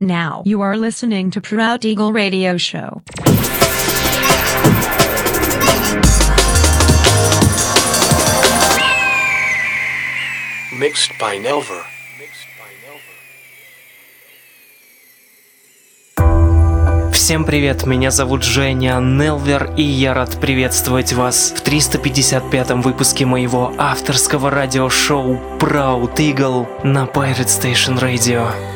Now you are listening to Proud Eagle Radio Show. Mixed by Nelver. Всем привет, меня зовут Женя Нелвер, и я рад приветствовать вас в 355-м выпуске моего авторского радиошоу Proud Eagle на Pirate Station Radio.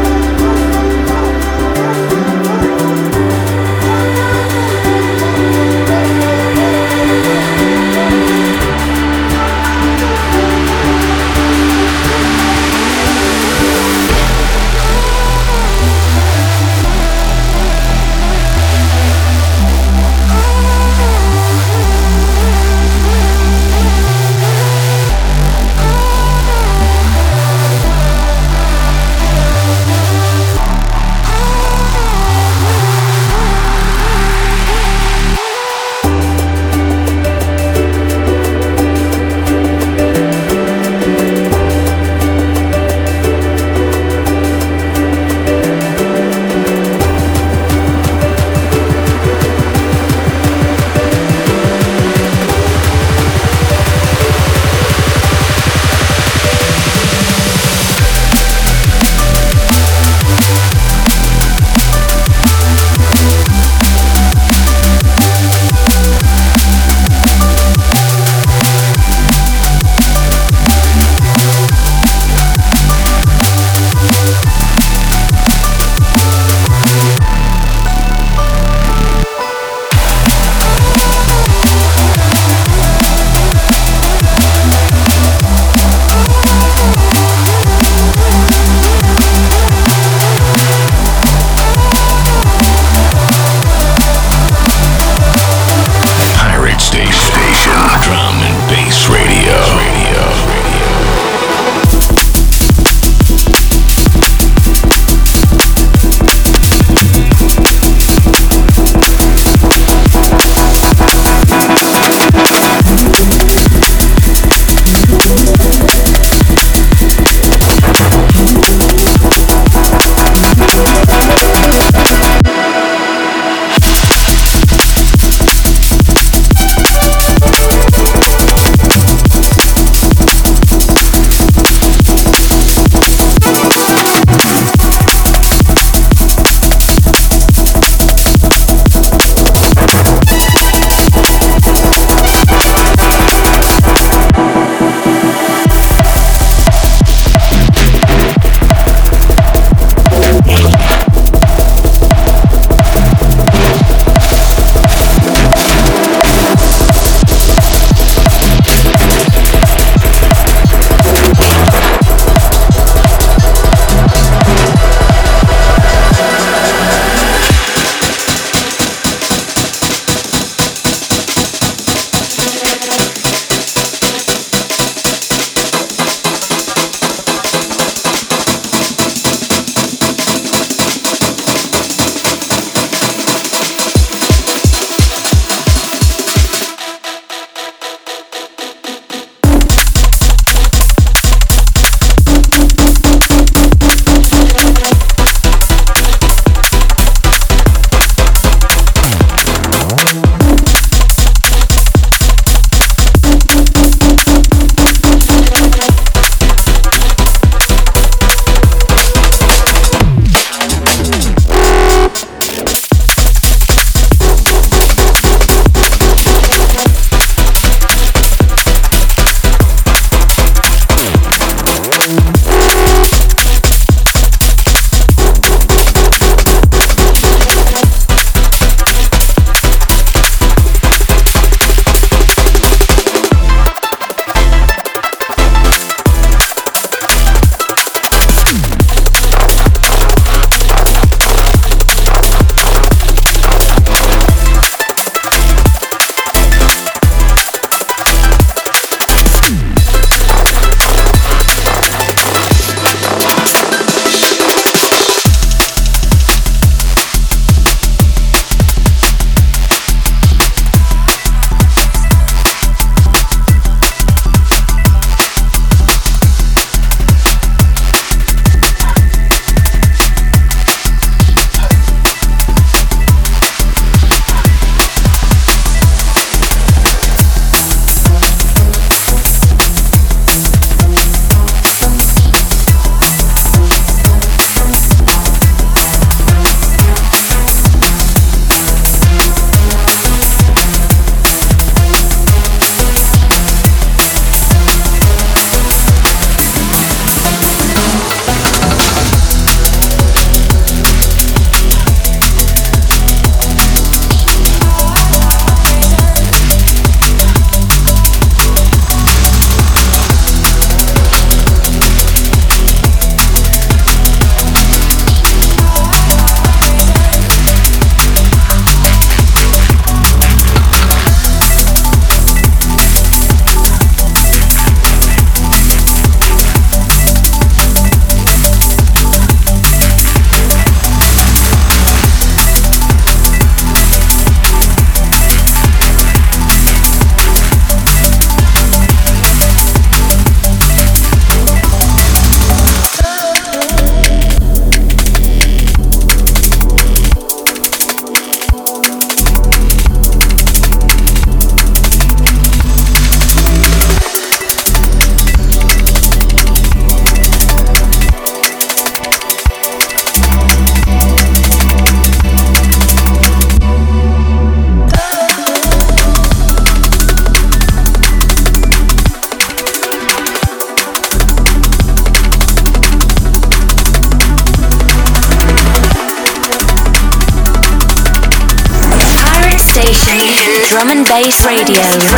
Radio.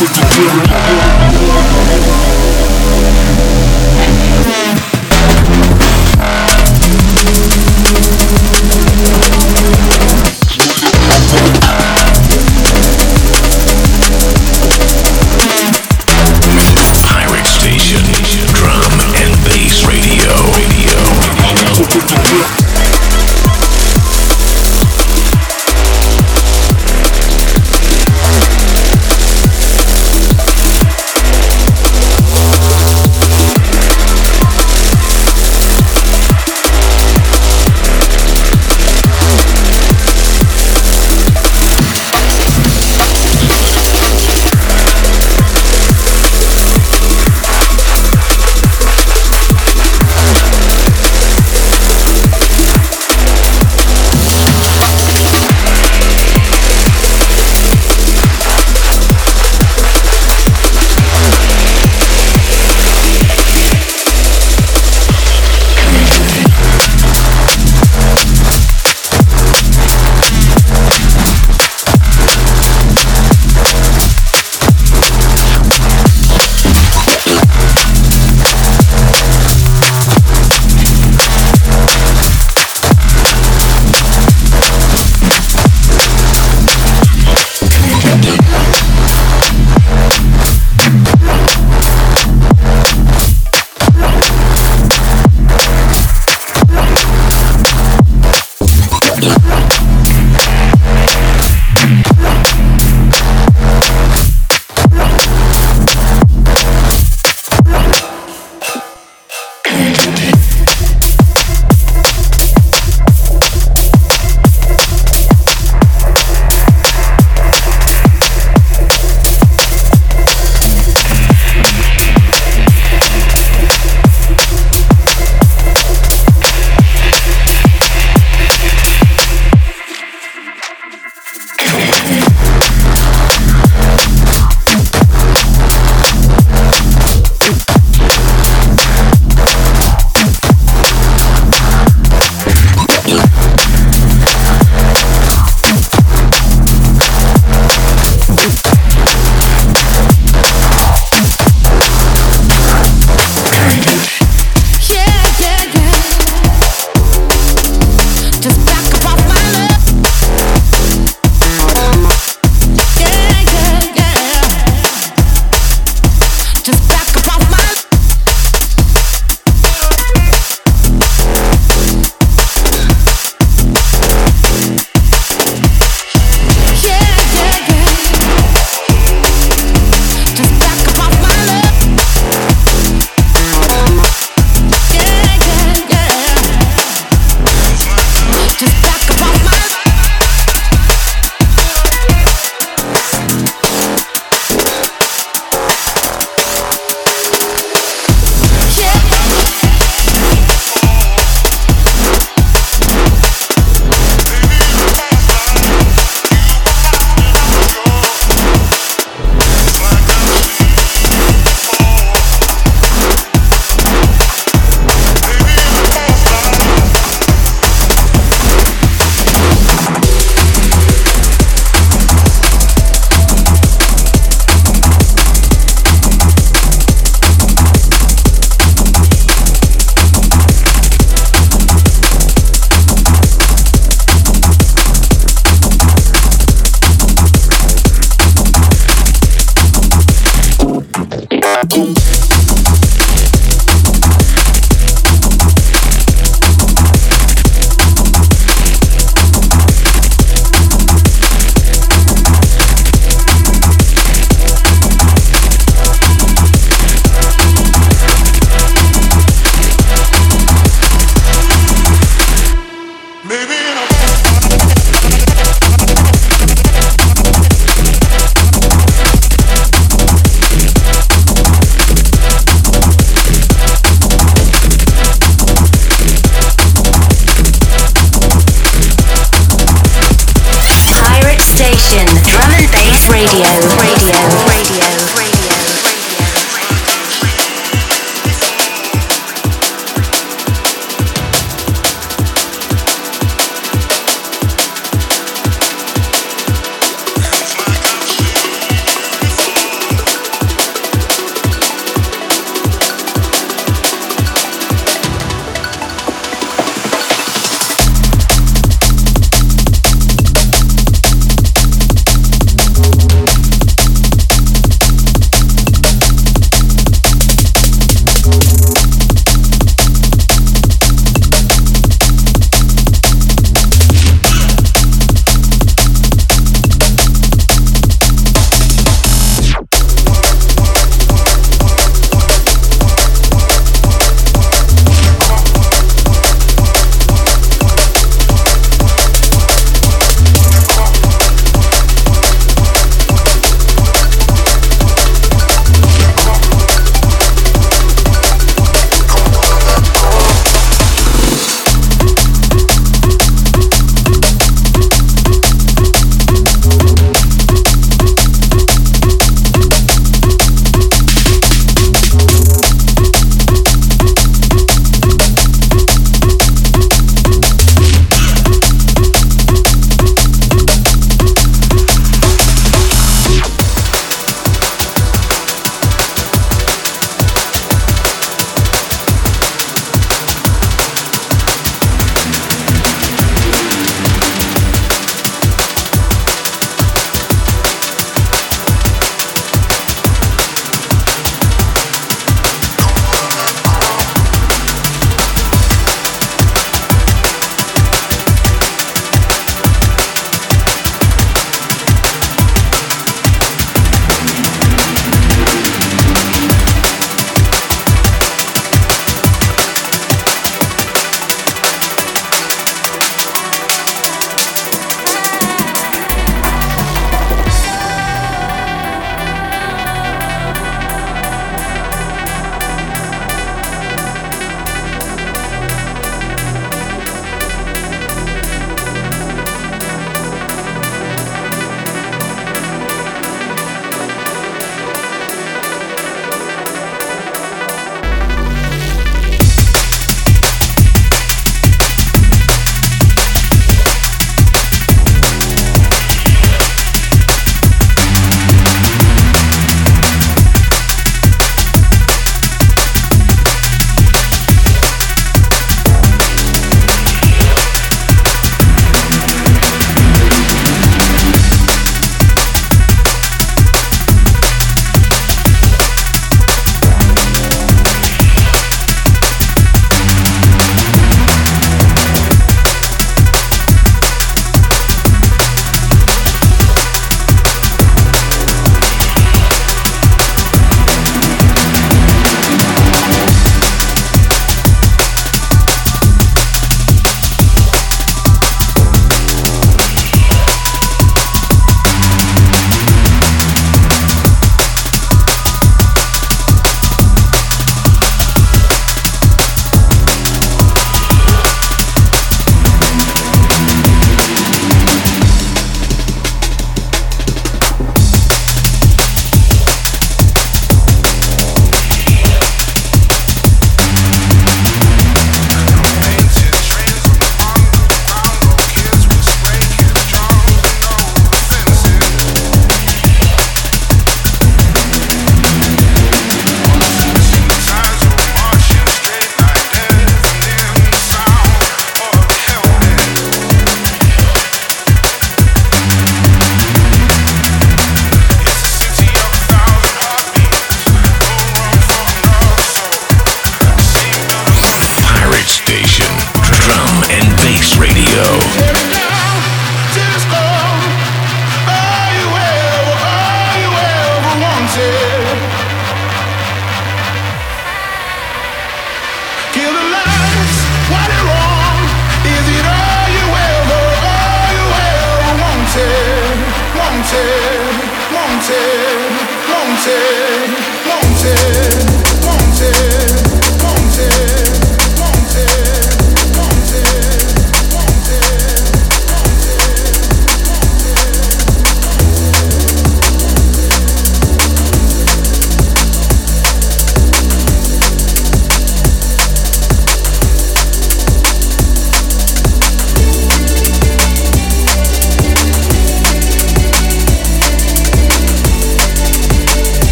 with the drill.